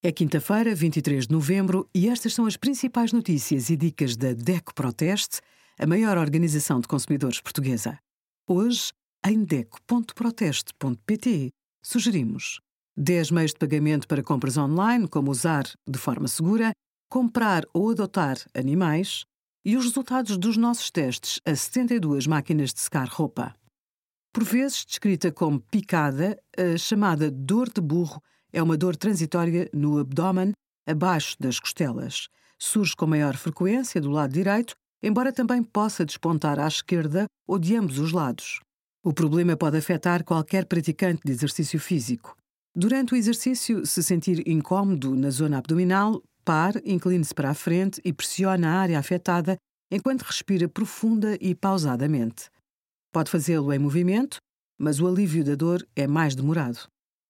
É quinta-feira, 23 de novembro, e estas são as principais notícias e dicas da DECO Proteste, a maior organização de consumidores portuguesa. Hoje, em DECO.proteste.pt, sugerimos 10 meios de pagamento para compras online, como usar de forma segura, comprar ou adotar animais e os resultados dos nossos testes a 72 máquinas de secar roupa. Por vezes descrita como picada, a chamada dor de burro é uma dor transitória no abdômen, abaixo das costelas. Surge com maior frequência do lado direito, embora também possa despontar à esquerda ou de ambos os lados. O problema pode afetar qualquer praticante de exercício físico. Durante o exercício, se sentir incômodo na zona abdominal, pare, incline-se para a frente e pressione a área afetada enquanto respira profunda e pausadamente. Pode fazê-lo em movimento, mas o alívio da dor é mais demorado.